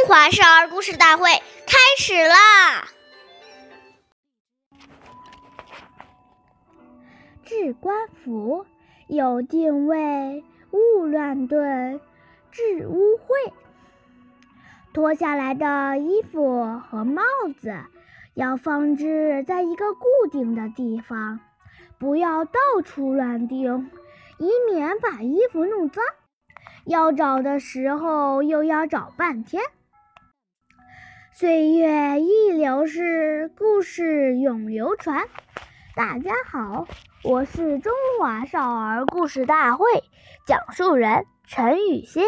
中华少儿故事大会开始啦！置官服，有定位，勿乱顿；置污秽，脱下来的衣服和帽子要放置在一个固定的地方，不要到处乱丢，以免把衣服弄脏。要找的时候又要找半天。岁月易流逝，故事永流传。大家好，我是中华少儿故事大会讲述人陈雨欣，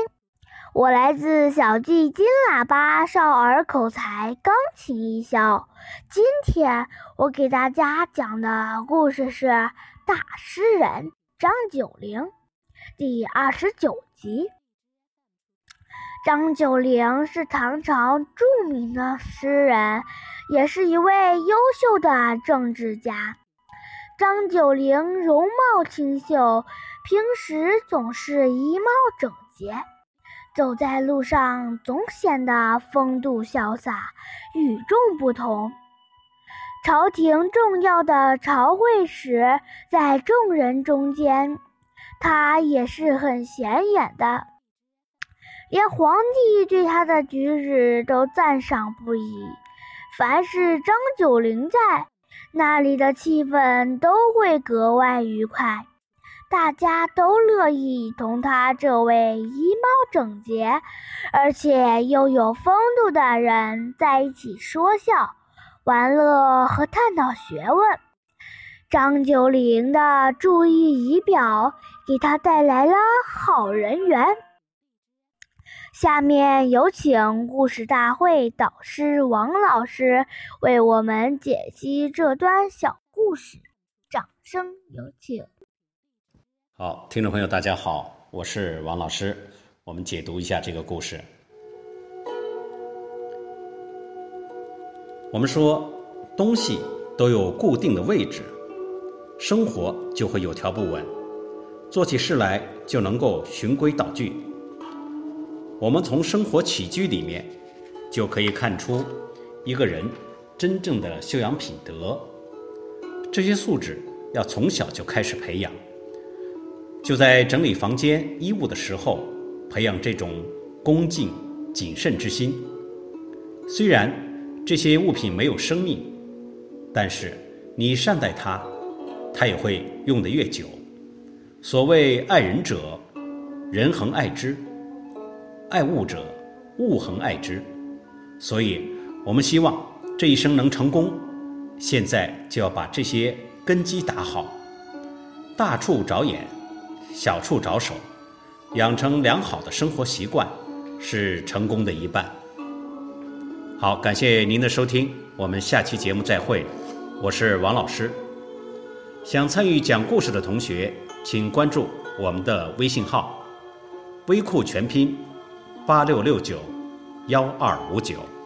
我来自小季金喇叭少儿口才钢琴艺校。今天我给大家讲的故事是《大诗人张九龄》第二十九集。张九龄是唐朝著名的诗人，也是一位优秀的政治家。张九龄容貌清秀，平时总是衣帽整洁，走在路上总显得风度潇洒、与众不同。朝廷重要的朝会时，在众人中间，他也是很显眼的。连皇帝对他的举止都赞赏不已。凡是张九龄在，那里的气氛都会格外愉快，大家都乐意同他这位衣帽整洁，而且又有风度的人在一起说笑、玩乐和探讨学问。张九龄的注意仪表，给他带来了好人缘。下面有请故事大会导师王老师为我们解析这段小故事，掌声有请。好，听众朋友，大家好，我是王老师，我们解读一下这个故事。我们说，东西都有固定的位置，生活就会有条不紊，做起事来就能够循规蹈矩。我们从生活起居里面，就可以看出一个人真正的修养品德。这些素质要从小就开始培养，就在整理房间衣物的时候，培养这种恭敬谨慎之心。虽然这些物品没有生命，但是你善待它，它也会用得越久。所谓爱人者，人恒爱之。爱物者，物恒爱之，所以，我们希望这一生能成功。现在就要把这些根基打好，大处着眼，小处着手，养成良好的生活习惯，是成功的一半。好，感谢您的收听，我们下期节目再会。我是王老师。想参与讲故事的同学，请关注我们的微信号“微库全拼”。八六六九幺二五九。